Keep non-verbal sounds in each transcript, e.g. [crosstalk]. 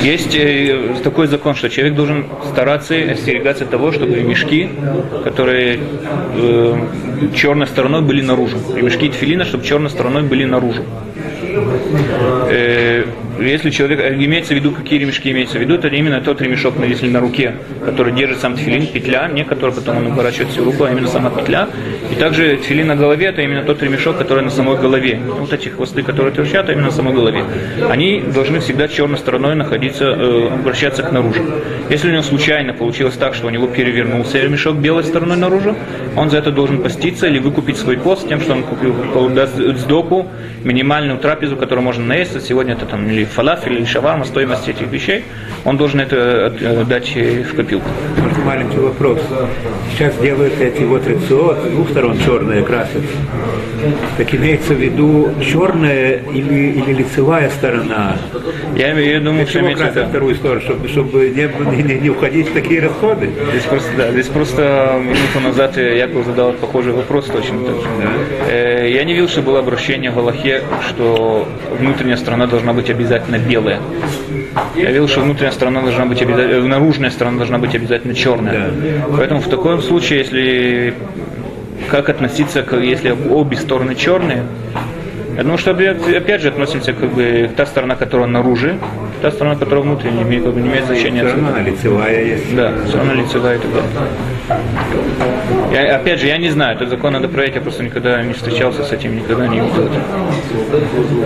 Есть э, такой закон, что человек должен стараться остерегаться того, чтобы мешки, которые э, черной стороной были наружу. И мешки тфилина, чтобы черной стороной были наружу. Если человек, э, имеется в виду, какие ремешки имеется в виду, это именно тот ремешок, если на руке, который держит сам тфилин, петля, не который потом он уворачивает всю руку, а именно сама петля. И также тфилин на голове, это именно тот ремешок, который на самой голове. Вот эти хвосты, которые торчат, а именно на самой голове. Они должны всегда черной стороной находиться, э, обращаться к наружу. Если у него случайно получилось так, что у него перевернулся ремешок белой стороной наружу, он за это должен поститься или выкупить свой пост тем, что он купил, даст сдоку, минимальную трапезу, которую можно наесться. Сегодня это там или фалафель, или шаварма, стоимость этих вещей. Он должен это э, дать в копилку. Можно маленький вопрос. Сейчас делают эти вот рацио, с двух сторон черные красят. Так имеется в виду черная или, или лицевая сторона? Я, я думаю, что имеется виду- вторую сторону? Чтобы, чтобы не, не, не уходить в такие расходы? Здесь просто, да, здесь просто минуту назад Яков задал похожий вопрос точно так же. Э, Я не видел, что было обращение в Аллахе, что внутренняя сторона должна быть обязательно белая. Я видел, что внутренняя сторона должна быть обязательно, наружная сторона должна быть обязательно черная. Поэтому в таком случае, если как относиться, к, если обе стороны черные, я думаю, что опять опять же относимся как бы та сторона, которая наружу, та сторона, которая внутренняя, имеет, как бы, не имеет значения. Сторона лицевая есть. Да, все равно лицевая и так далее. Я, опять же, я не знаю, этот закон надо проверить, я просто никогда не встречался с этим, никогда не видел это.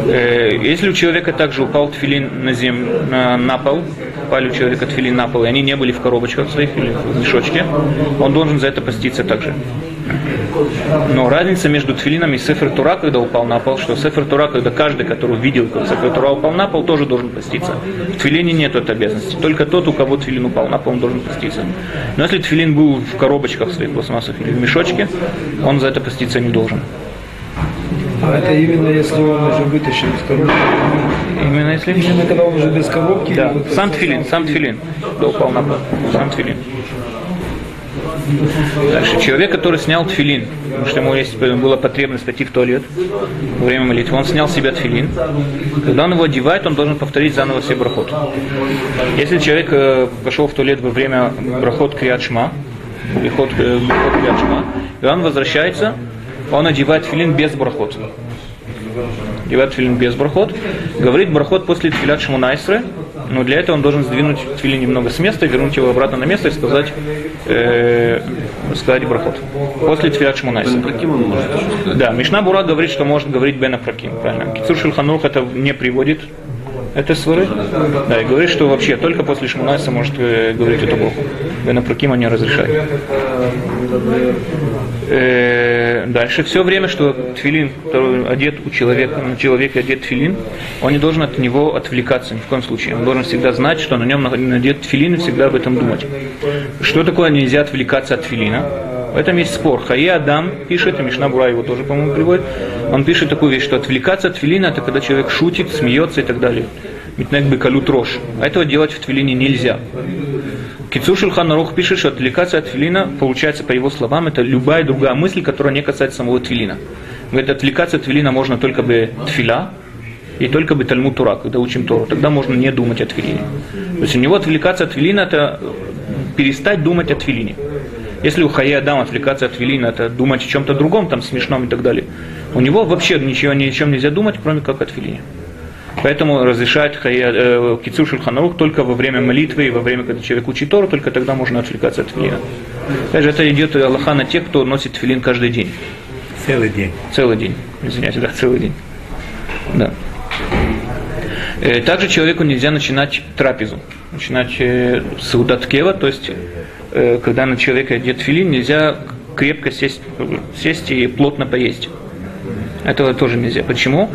Э, если у человека также упал тфилин на, зем, на, на пол, упали у человека тфилин на пол, и они не были в коробочках своих или в мешочке, он должен за это поститься также. Но разница между тфилином и Сефер Тура, когда упал на пол, что Сефер Тура, когда каждый, который видел, как Сефер Тура упал на пол, тоже должен поститься. В тфилине нет этой обязанности. Только тот, у кого тфилин упал на пол, он должен поститься. Но если тфилин был в коробочках своих пластмассовых или в мешочке, он за это поститься не должен. А это именно если он уже вытащен из коробки. Именно если... Именно когда он уже без коробки. Да, вот сам тфилин, сам тфилин. Да, упал на пол. Сам тфилин. Дальше. Человек, который снял тфилин, потому что ему есть, была потребность пойти в туалет во время молитвы, он снял себя тфилин. Когда он его одевает, он должен повторить заново все брахот. Если человек э, пошел в туалет во время брахот криат шма, приход, э, брахот криат шма, и он возвращается, он одевает тфилин без брахот. Одевает тфилин без брахот, говорит брахот после тфилят шмунайсры, но для этого он должен сдвинуть тфилин немного с места, вернуть его обратно на место и сказать, э, сказать брахот. После тфилят шмунайсры. Да, Мишна Бура говорит, что может говорить Бен Апраким, правильно. Кицур Шульханух это не приводит это свары. Да, и говорит, что вообще только после Шмунайса может э, говорить это Бог. Бен Апракима не разрешает. Э, дальше. Все время, что тфилин, одет у человека, на человеке одет тфилин, он не должен от него отвлекаться ни в коем случае. Он должен всегда знать, что на нем надет тфилин и всегда об этом думать. Что такое нельзя отвлекаться от тфилина? В этом есть спор. Хае Адам пишет, и Мишна Бура его тоже, по-моему, приводит. Он пишет такую вещь, что отвлекаться от твилина, это когда человек шутит, смеется и так далее. Митнек бы калют рожь. А этого делать в твилине нельзя. Кицу Шульхан пишет, что отвлекаться от твилина, получается, по его словам, это любая другая мысль, которая не касается самого твилина. Говорит, отвлекаться от твилина можно только бы тфиля, и только бы Тальмуд Тура, когда учим Тору. Тогда можно не думать о твилине. То есть у него отвлекаться от твилина, это перестать думать о твилине. Если у Хая Адам отвлекаться от Велина, это думать о чем-то другом, там смешном и так далее, у него вообще ничего, ни о чем нельзя думать, кроме как от Велине. Поэтому разрешает Хая, э, Кицу Шульханарух только во время молитвы и во время, когда человек учит Тору, только тогда можно отвлекаться от Велина. Также это идет Аллаха на тех, кто носит филин каждый день. Целый день. Целый день. Извиняюсь, да, целый день. Да. Э, Также человеку нельзя начинать трапезу. Начинать э, с удаткева, то есть э, когда на человека одет филин, нельзя крепко сесть, сесть и плотно поесть. Этого тоже нельзя. Почему?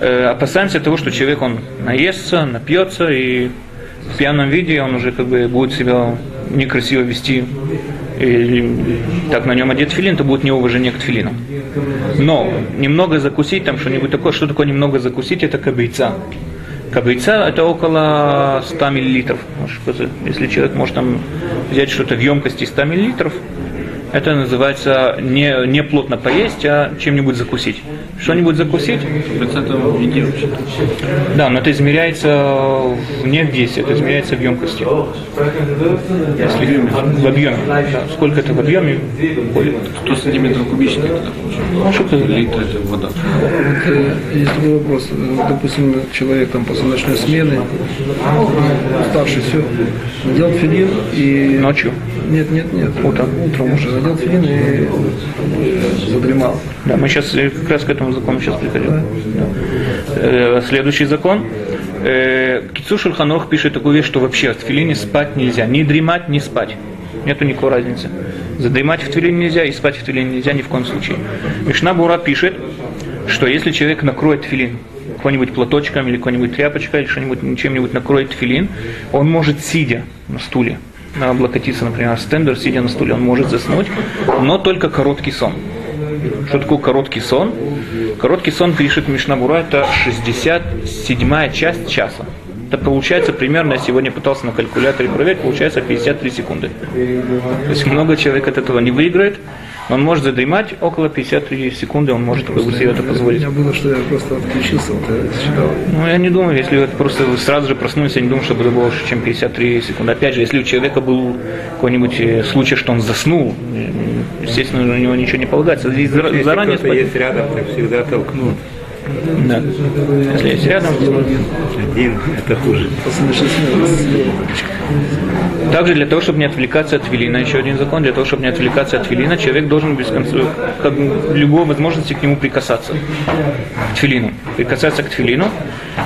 Э, опасаемся того, что человек он наестся, напьется и в пьяном виде он уже как бы будет себя некрасиво вести. И так на нем одет филин, то будет неуважение к тфилину. Но немного закусить, там что-нибудь такое, что такое немного закусить, это кабейца. Кабейца это около 100 миллилитров. Если человек может там взять что-то в емкости 100 миллилитров, это называется не, не плотно поесть, а чем-нибудь закусить. Что-нибудь закусить? 30 не вообще. Да, но это измеряется не в весе, это измеряется в емкости. Если в объеме. Да, сколько это в объеме входит? 100 сантиметров кубических Ну, получается. что-то Литр это вода. Вот, есть такой вопрос. Допустим, человек там после ночной смены, уставший, все, надел филин и... Ночью. Нет, нет, нет. Утром. Утром уже надел филин и задремал. Да, мы сейчас э, как раз к этому закону сейчас приходим. Э, Следующий закон. Э, Кицу Шульханох пишет такую вещь, что вообще в тфилине спать нельзя. Ни дремать, ни спать. Нету никакой разницы. Задремать в твилине нельзя и спать в твилине нельзя ни в коем случае. Мишна Бура пишет, что если человек накроет твилин какой-нибудь платочком или какой-нибудь тряпочкой или что-нибудь чем-нибудь накроет твилин, он может сидя на стуле, облокотиться, например, стендер, сидя на стуле, он может заснуть, но только короткий сон. Что такое короткий сон? Короткий сон, пишет Мишнабура, это 67 часть часа. Это получается примерно, я сегодня пытался на калькуляторе проверить, получается 53 секунды. То есть много человек от этого не выиграет, он может задремать около 53 секунды, он может бы себе это У позволить. меня было, что я просто отключился, вот я считал. Ну, я не думаю, если вы просто сразу же проснулись, я не думаю, что это больше, чем 53 секунды. Опять же, если у человека был какой-нибудь э, случай, что он заснул, э, естественно, на него ничего не полагается. Здесь Если заранее кто-то спать. есть рядом, так всегда толкнут. Да. Если есть рядом. Один, это хуже. Также для того, чтобы не отвлекаться от велина, еще один закон, для того, чтобы не отвлекаться от велина, человек должен без конца, как любой возможности к нему прикасаться. К тфилину. Прикасаться к тфилину.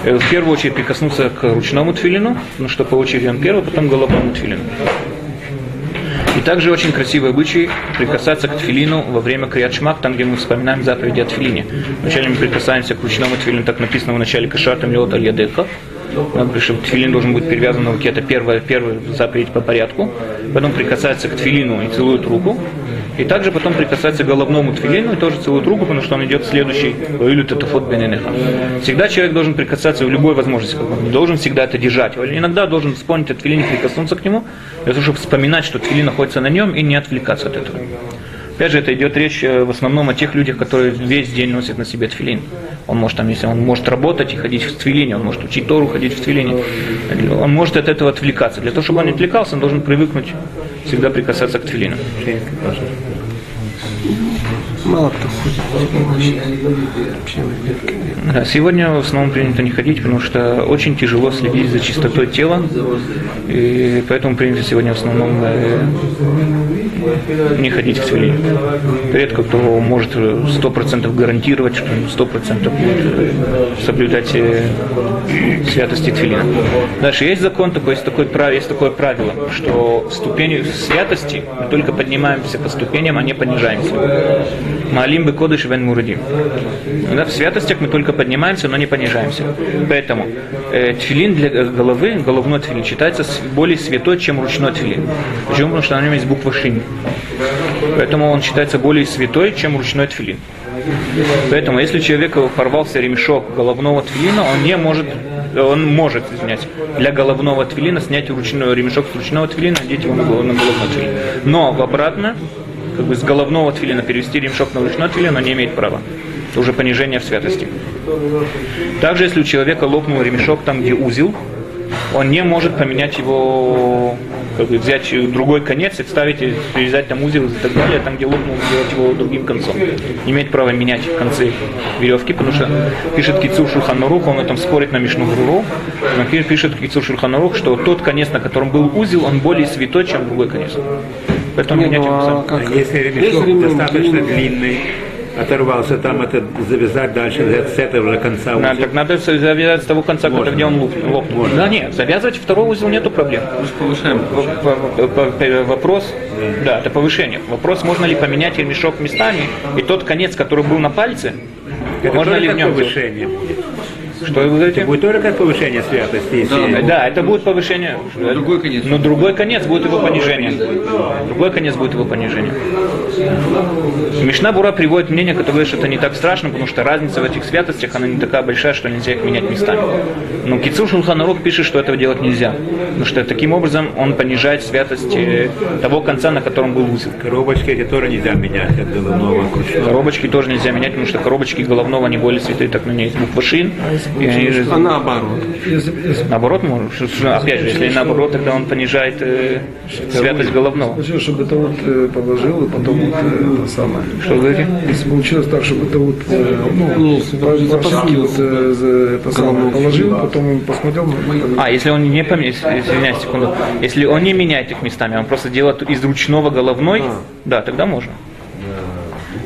Э, В первую очередь прикоснуться к ручному тфилину, ну что по очереди он первый, потом к головному тфилину. И также очень красивый обычай прикасаться к тфилину во время крият шмак, там, где мы вспоминаем заповеди о тфилине. Вначале мы прикасаемся к ручному тфилину, так написано в начале кашатам лед аль ядеха. Надо говорить, что тфилин должен быть перевязан на руке, это первая, первая заповедь по порядку. Потом прикасается к тфилину и целует руку. И также потом прикасается к головному тфилину и тоже целует руку, потому что он идет следующий. «Ваилю татафот бененеха». Всегда человек должен прикасаться в любой возможности, как он должен всегда это держать. Иногда должен вспомнить о тфилине, прикоснуться к нему, для того, чтобы вспоминать, что тфилин находится на нем и не отвлекаться от этого. Опять же, это идет речь э, в основном о тех людях, которые весь день носят на себе тфилин. Он может, там, если он может работать и ходить в тфилине, он может учить Тору, ходить в тфилине. Он может от этого отвлекаться. Для того, чтобы он не отвлекался, он должен привыкнуть всегда прикасаться к тфилину. Мало кто ходит. Да, сегодня в основном принято не ходить, потому что очень тяжело следить за чистотой тела, и поэтому принято сегодня в основном э, не ходить в тфилин. Редко кто может сто процентов гарантировать, что сто процентов будет э, соблюдать э, святости тфилина. Дальше есть закон такой, есть такое, правило, есть такое правило, что в ступени святости мы только поднимаемся по ступеням, а не понижаемся. Маалим бы кодыш вен мурадим. Да, в святостях мы только поднимаемся, но не понижаемся. Поэтому э, тфилин для головы, головной тфилин, считается более святой, чем ручной тфилин. Почему? Потому что на нем есть буква шин. Поэтому он считается более святой, чем ручной тфилин. Поэтому, если человек порвался ремешок головного твилина, он не может, он может, извиняюсь, для головного твилина снять ручной ремешок с ручного твилина, надеть его на, голов- на головной твилин. Но обратно, как бы с головного твилина перевести ремешок на ручной твилин, он не имеет права. Это уже понижение в святости. Также, если у человека лопнул ремешок там, где узел, он не может поменять его, взять другой конец и вставить, и перевязать там узел и так далее, там, где лопнул, сделать его другим концом. Не имеет права менять концы веревки, потому что пишет Кицур Шульханарух, он этом спорит на Мишну Гуру, но пи- пишет Кицур Шульханарух, что тот конец, на котором был узел, он более святой, чем другой конец. Поэтому менять его сам. А Если ремешок достаточно длинный, оторвался, там это завязать дальше, с этого же конца Надо, узел. так надо завязать с того конца, Можно. где он луп- лопнул. Да нет, завязывать второй узел нету проблем. Повышаем. В- Вопрос, да, это повышение. Вопрос, можно ли поменять ремешок местами, и тот конец, который был на пальце, Это можно ли в нем... повышение будет. Что вы говорите? Это будет тоже как повышение святости. Если... Да, это будет повышение. Другой конец. Но другой конец будет его понижение. Другой конец будет его понижение. Мишна Бура приводит мнение, которое говорит, что это не так страшно, потому что разница в этих святостях, она не такая большая, что нельзя их менять местами. Но Кицур Шулханарух пишет, что этого делать нельзя. Потому что таким образом он понижает святость э, того конца, на котором был узел. Коробочки эти тоже нельзя менять от головного к ручному. Коробочки тоже нельзя менять, потому что коробочки головного, они более святые, так на ней есть буква шин. И они же- А наоборот. Наоборот, может, что- что- опять же, если наоборот, тогда он понижает э, святость головного. чтобы это вот э, положил, и потом самое. Что вы говорите? Если получилось так, чтобы это вот, э, ну, по- вот, э, за- это самое, положил, потом он посмотрел, ну, А, если он не поменяет, извиняюсь, секунду, если он не меняет их местами, он просто делает из ручного головной, да, тогда можно.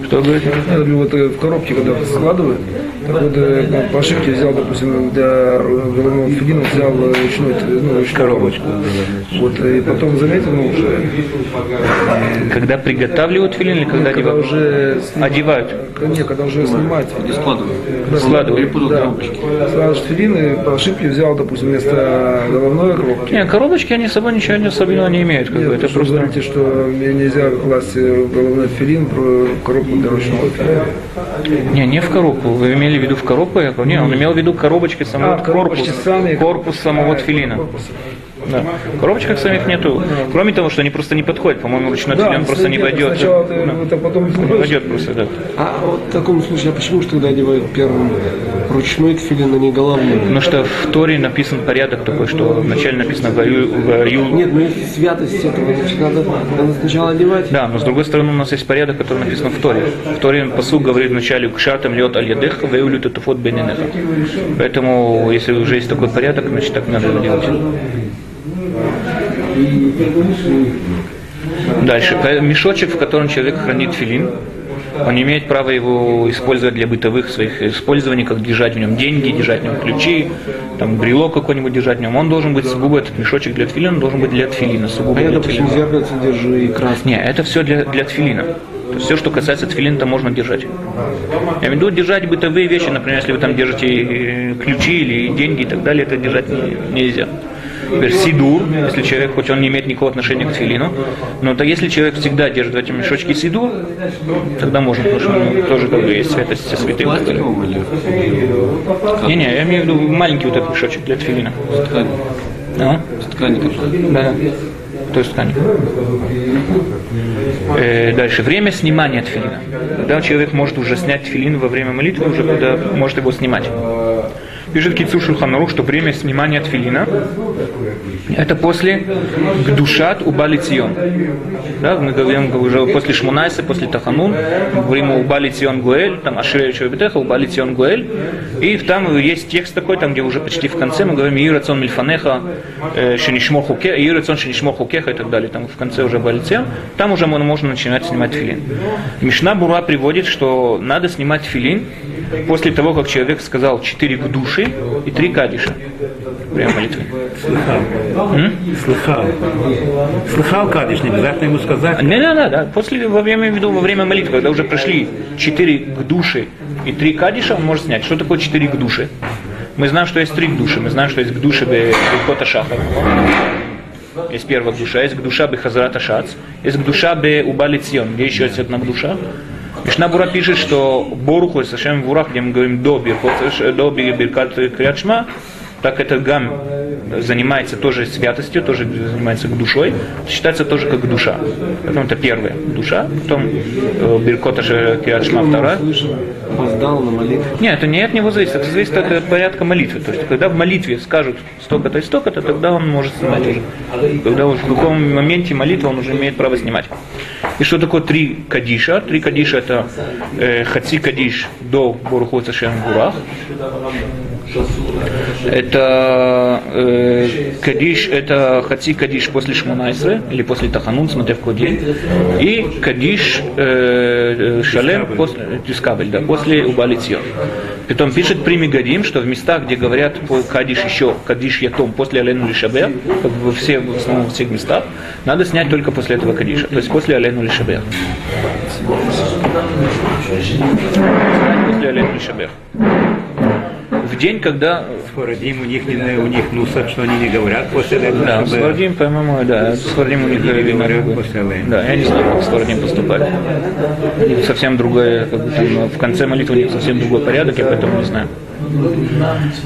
Что? Я говорю, вот э, в коробке, когда складывают, так вот э, по ошибке взял, допустим, для головного филина взял э, ручной, э, ну, ручную коробочку. Вот, и потом заметил, ну, уже, Когда приготавливают филин или когда когда одевают? уже сни- Одевают. Не, когда уже снимать. И складываю. Когда Складывают. Да. коробочки. Складываешь филин и по ошибке взял, допустим, вместо головной коробки. Не, коробочки, они с собой ничего не особенного не имеют. Как бы, Нет, это что вы просто... говорите, что мне нельзя класть головной филин в коробку для ручного филина. Не, не в коробку. Вы имели в виду в коробку? Я говорю, Не, он имел в виду коробочки самого А, корпус, корпус самого тфилина. Да. В коробочках самих нету. Кроме того, что они просто не подходят. По-моему, ручной Да, филин просто не нет, войдет. Сначала ты Да. это потом Не войдет просто, да. А вот в таком случае, а почему же тогда одевают первым ручной тфилин, а не головной? Потому что в Торе написан порядок такой, что вначале написано «Ваю, ваю». Нет, ну если святость этого, значит, надо, надо сначала одевать. Да, но с другой стороны у нас есть порядок, который написан в Торе. В Торе посуд говорит вначале «Кшартам льет аль ядех, ваюлю татуфот бененеха». Поэтому, если уже есть такой порядок, значит так надо делать. Дальше. Э, Мешочек, в котором человек хранит филин, он имеет права его использовать для бытовых своих использований, как держать в нем деньги, держать в нем ключи, там брелок какой-нибудь держать в нем. Он должен быть сугубо, этот мешочек для тфилина должен быть для тфилина, сугубо А я, допустим, зеркальце держу и краску. Не, это все для, для тфилина. То есть все, что касается тфилина, то можно держать. Я имею в виду держать бытовые вещи, например, если вы там держите э, ключи или деньги и так далее, это держать не- нельзя. Теперь сидур, если человек, хоть он не имеет никакого отношения к тфилину, но то если человек всегда держит в этом мешочке сидур, тогда можно, потому что ну, тоже как бы есть святость со святым. Не-не, я имею в виду маленький вот этот мешочек для тфилина. с ткани? А? С ткани. Да. То есть ткань. Э, дальше. Время снимания тфилина. Когда человек может уже снять тфилин во время молитвы, уже когда может его снимать. Пишет Кицу Шулханарух, что время снимания тфилина это после Гдушат Убали Цион. Да, мы говорим уже после Шмунайса, после Таханун, о Убали Цион Гуэль, там Ашире Чувабитеха, Убали Цион Гуэль. И там есть текст такой, там где уже почти в конце мы говорим Ирацон Мильфанеха, э, Шенишмо Хуке, Ирацон Шенишмо Хукеха и так далее. Там в конце уже Убали Цион. Там уже можно начинать снимать филин. Мишна Бура приводит, что надо снимать филин после того, как человек сказал четыре души и три кадиша. Прямо молитвы. Слыхал. Слыхал Кадиш, не обязательно ему сказать. Не, не, не, да. После, во время, виду, во время молитвы, когда уже прошли четыре гдуши и три кадиша, он может снять. Что такое четыре гдуши? Мы знаем, что есть три гдуши. Мы знаем, что есть гдуши Бекота Шахар. Есть первая гдуша, есть гдуша Бехазрата Шац, есть гдуша Бе Убали Цион, где еще есть одна гдуша. Мишна Бура пишет, что Боруху Сашем Вурах, где мы говорим до Биркат Криачма, так этот гам занимается тоже святостью, тоже занимается душой, считается тоже как душа. Потом это первая душа, потом э, Биркота Криачма вторая. Опоздал на молитву. Нет, это не от него зависит, это зависит от э, порядка молитвы. То есть, когда в молитве скажут столько-то и столько-то, тогда он может снимать уже. Когда уж в каком моменте молитвы он уже имеет право снимать. И что такое три кадиша? Три кадиша это э, хаци кадиш до Боруху Гурах. Это э, кадиш, это хаци кадиш после Шмунайсры или после Таханун, смотря в какой день. И кадиш э, э, шалем после Тискабель, да, после Убалитьон. Потом пишет при Мегадим, что в местах, где говорят по кадиш еще, кадиш ятом после Алену Лишабе, как во все, в основном всех местах, надо снять только после этого кадиша, то есть после Алену Лишабе. После Алену Лишабе. В день, когда Сфарадим, у них, не, у них нусах, что они не говорят после этого, Да, чтобы- Свардим, по-моему, да, Свардим у них. Да, я не знаю, как Свардим поступали. Совсем другое, как бы там, в конце молитвы у них совсем другой порядок, я поэтому не знаю.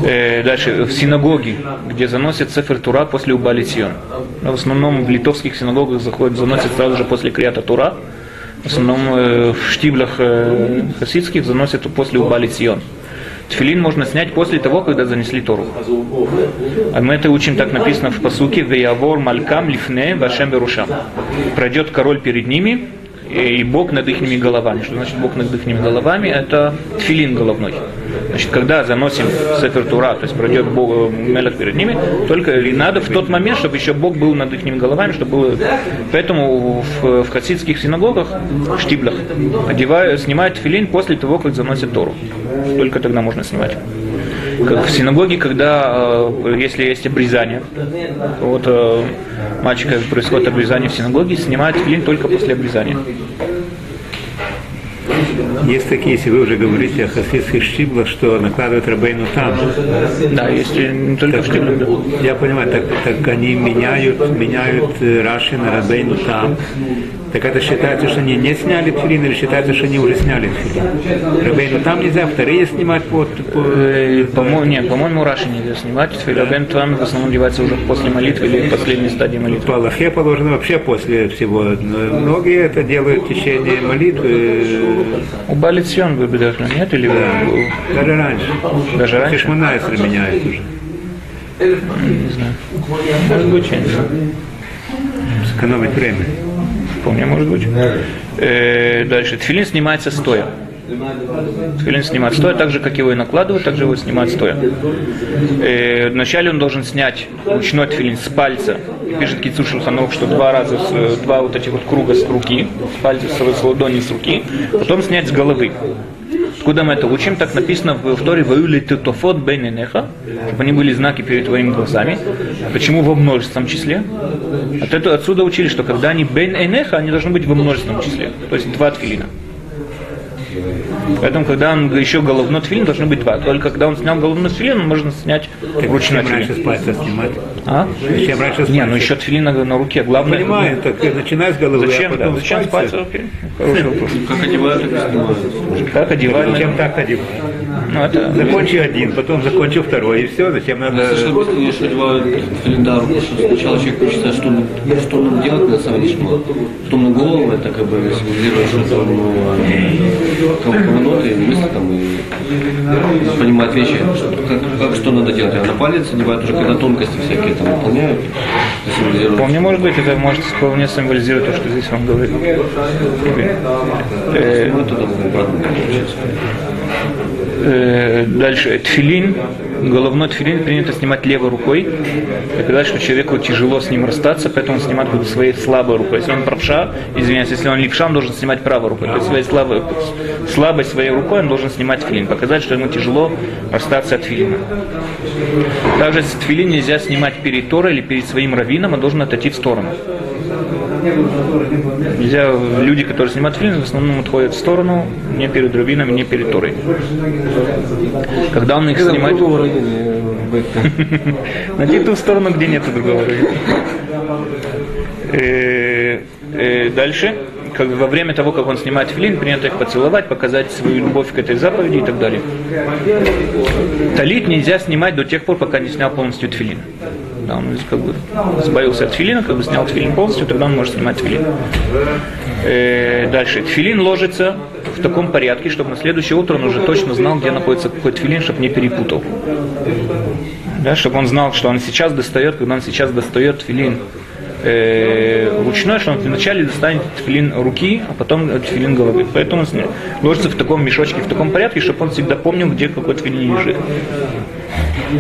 Э, дальше, в синагоге, где заносят Сефер Тура после Убали Сион. В основном в литовских синагогах заходят, заносят сразу же после Крията Тура. В основном э, в штиблях э, хасидских заносят после Убали Сион. Тфилин можно снять после того, когда занесли Тору. А мы это учим, так написано в посуке «Веявор малькам лифне вашем берушам». Пройдет король перед ними, и Бог над их головами. Что значит Бог над их головами? Это тфилин головной. Значит, когда заносим Сефер Тура, то есть пройдет Бог, Мелах перед ними, только и надо в тот момент, чтобы еще Бог был над их головами, чтобы было... Поэтому в, в хасидских синагогах, в штиблях, одевают, снимают тфилин после того, как заносят Тору. Только тогда можно снимать. Как в синагоге, когда, э, если есть обрезание, вот э, мальчика происходит обрезание в синагоге, снимают филин только после обрезания. Есть такие, если вы уже говорите о хасидских штиблах, что накладывают рабейну там. Да, есть и не только да. Я понимаю, так, так они меняют, меняют э, Раши на рабейну там. Так это считается, что они не сняли тфилин или считается, что они уже сняли тфилин? Рабейну там нельзя, вторые снимать по... по- Э, По-моему, нет, по-моему, Раши нельзя снимать. Филабен Туан в основном девается уже после молитвы или в последней стадии молитвы. По Аллахе положено вообще после всего. Но Многие это делают в течение молитвы, э, У Балицьон вы бы даже нет? Или вы- даже раньше. даже раньше? Шмонайсер меняет уже. Не знаю. Может быть, я не знаю. Сэкономить время. Вполне может быть. Э, дальше. Тфилин снимается стоя. Тфилин снимать стоя, так же, как его и накладывают, так же его снимать стоя. Э, вначале он должен снять ручной тфилин с пальца. Пишет Кицур Шулханов, что два раза, с, э, два вот этих вот круга с руки, с пальца, с, с ладони с руки, потом снять с головы. Откуда мы это учим? Так написано в Торе «Ваюли тутофот бейненеха», чтобы они были знаки перед твоими глазами. Почему во множественном числе? От этого, отсюда учили, что когда они бейн энеха, они должны быть во множественном числе. То есть два тфилина. Поэтому, когда он еще головной тфилин, должны быть два. Только когда он снял головной тфилин, можно снять ручной Зачем раньше тфилин. с пальца снимать? А? Зачем раньше с Не, ну еще тфилин на, на руке. Главное, Понимаю, так э, начинай с головы, Зачем, а потом да, зачем с пальца? Хороший вопрос. Как одевают, так и снимают. Как одевать? Зачем так одевать? Ну, это... Закончи один, потом закончи второй, и все. Зачем надо... Совершенно объяснение, что одевают календарь, что сначала человек хочет что, ну, что нужно делать на самом деле, что потом на голову это как бы символизирует, что это, ну, как повороты, мысли там, и понимать вещи, что, как, как что надо делать. А на палец одевают уже, когда тонкости всякие там выполняют, это символизирует. Вполне может быть, это может вполне символизировать то, что здесь вам говорит. Э, Ну, это там. Э, дальше, тфилин, головной тфилин принято снимать левой рукой. И сказать, что человеку тяжело с ним расстаться, поэтому он снимает как бы своей слабой рукой. Если он правша, извиняюсь, если он левша, он должен снимать правой рукой. То есть своей слабой, слабой своей рукой он должен снимать тфилин. Показать, что ему тяжело расстаться от тфилина. Также тфилин нельзя снимать перед Торой или перед своим раввином, он должен отойти в сторону. Нельзя, люди, которые снимают фильм, в основном отходят в сторону, не перед раввином, не перед Торой. Когда он их снимает... [laughs] Найди ту сторону, где нет другого. Э, э, Дальше, как во время того, как он снимает филин, принято их поцеловать, показать свою любовь к этой заповеди и так далее. Талит нельзя снимать до тех пор, пока не снял полностью тфилин. Да, он как бы избавился от тфилина, как бы снял тфилин полностью, тогда он может снимать тфилин. Э, дальше. Тфилин ложится в таком порядке, чтобы на следующее утро он уже точно знал, где находится какой тфилин, чтобы не перепутал. Да, чтобы он знал, что он сейчас достает, когда он сейчас достает тфилин э, ручной, что он вначале достанет тфилин руки, а потом тфилин головы. Поэтому он ложится в таком мешочке, в таком порядке, чтобы он всегда помнил, где какой тфилин лежит.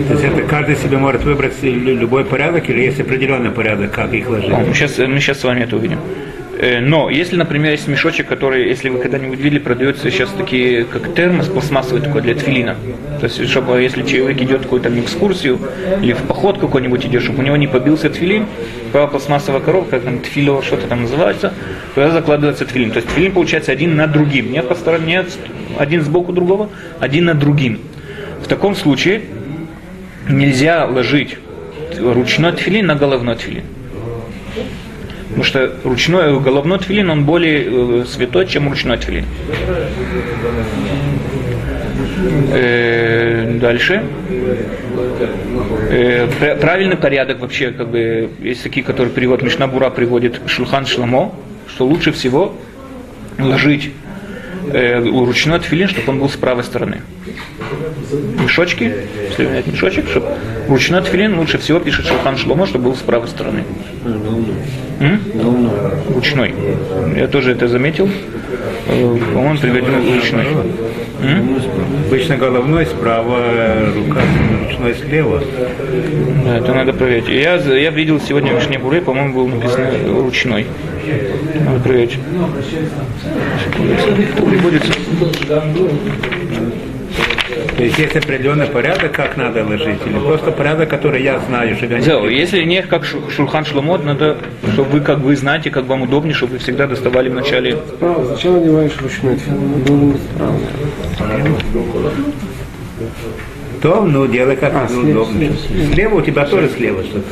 То есть это каждый себе может выбрать лю- любой порядок или есть определенный порядок, как их ложить? Мы сейчас, мы сейчас с вами это увидим. Э, Но если, например, есть мешочек, который, если вы когда-нибудь видели, продается сейчас такие, как термос пластмассовый такой для тфилина. То есть, чтобы если человек идет какую-то экскурсию или в поход какой-нибудь идет, чтобы у него не побился тфилин, была пластмассовая коробка, там тфило, что-то там называется, туда закладывается тфилин. То есть тфилин получается один над другим, не по стороне, нет один сбоку другого, один над другим. В таком случае нельзя ложить ручной тфилин на головной тфилин. Потому что ручной, головной тфилин, он более э, святой, чем ручной тфилин. Э, дальше. Э, пра- правильный порядок вообще, как бы, есть такие, которые перевод Мишнабура приводит Шулхан Шламо, что лучше всего ложить э, ручной тфилин, чтобы он был с правой стороны. Мешочки, если взять мешочек, чтобы ручной тфилин лучше всего пишет Шулхан Шломо, чтобы был с правой стороны. М? Ручной. Я тоже это заметил. Э, По-моему, приведен ручной. М? Обычно головной справа, рука ручной слева. Да, это надо проверить. Я, я видел сегодня в Мишне Буре, по-моему, был написано ручной. Приводится. То есть есть определенный порядок, как надо ложить, или просто порядок, который я знаю, что я Зел, если не как Шу- Шулхан Шломот, надо, чтобы вы как вы знаете, как вам удобнее, чтобы вы всегда доставали в начале. Справа. Зачем надеваешь ручной тфилин? Он должен быть справа. То, ну, делай как А, слева, удобно. слева. Слева у тебя тоже слева что-то.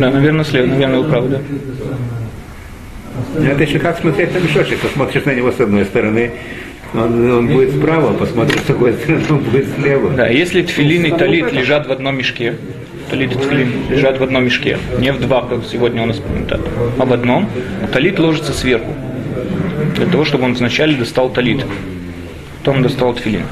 Да, наверное, слева, наверное, вы правы, да. Это еще как смотреть на мешочек. Посмотришь на него с одной стороны, он, он будет справа, посмотришь с другой стороны, он будет слева. Да, если тфилин и талит лежат в одном мешке, талит и тфилин лежат в одном мешке, не в два, как сегодня у нас принято, а в одном, талит ложится сверху, для того, чтобы он вначале достал талит, потом достал тфилин.